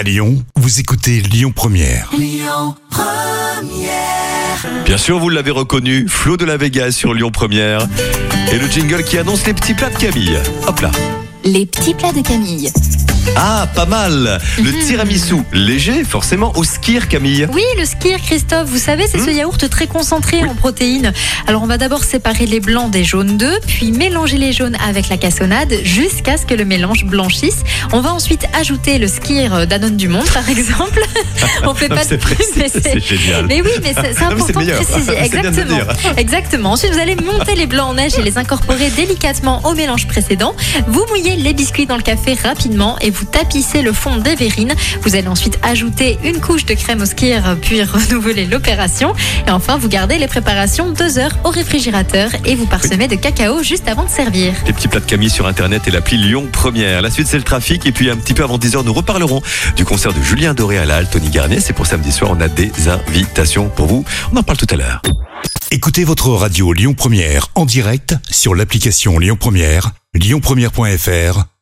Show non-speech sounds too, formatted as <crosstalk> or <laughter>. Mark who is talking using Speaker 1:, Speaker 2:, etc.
Speaker 1: À Lyon, vous écoutez Lyon Première.
Speaker 2: Bien sûr, vous l'avez reconnu, Flo de la Vega sur Lyon Première. Et le jingle qui annonce les petits plats de Camille. Hop là.
Speaker 3: Les petits plats de Camille.
Speaker 2: Ah, pas mal. Le tiramisu, léger, forcément, au skir, Camille.
Speaker 3: Oui, le skir, Christophe, vous savez, c'est ce yaourt très concentré en protéines. Alors, on va d'abord séparer les blancs des jaunes d'œufs, puis mélanger les jaunes avec la cassonade jusqu'à ce que le mélange blanchisse. On va ensuite ajouter le skir Danone du Monde, par exemple. <laughs> on fait pas de pub, mais
Speaker 2: c'est- génial.
Speaker 3: Mais oui, mais c'est <laughs> important de préciser. Exactement. Exactement. Ensuite, vous allez monter les blancs en neige et les incorporer délicatement au mélange précédent. Vous mouillez les biscuits dans le café rapidement et vous tapissez le fond des verrines. Vous allez ensuite ajouter une couche de crème au skir, puis <laughs> renouveler l'opération. Et enfin, vous gardez les préparations deux heures au réfrigérateur et vous parsemez de cacao juste avant de servir.
Speaker 2: Les petits plats de Camille sur Internet et l'appli Lyon Première. La suite, c'est le trafic. Et puis, un petit peu avant 10h, nous reparlerons du concert de Julien Doré à la Halle, Tony Garnier. C'est pour samedi soir. On a des invitations pour vous. On en parle tout à l'heure.
Speaker 1: Écoutez votre radio Lyon Première en direct sur l'application Lyon Première, lyonpremière.fr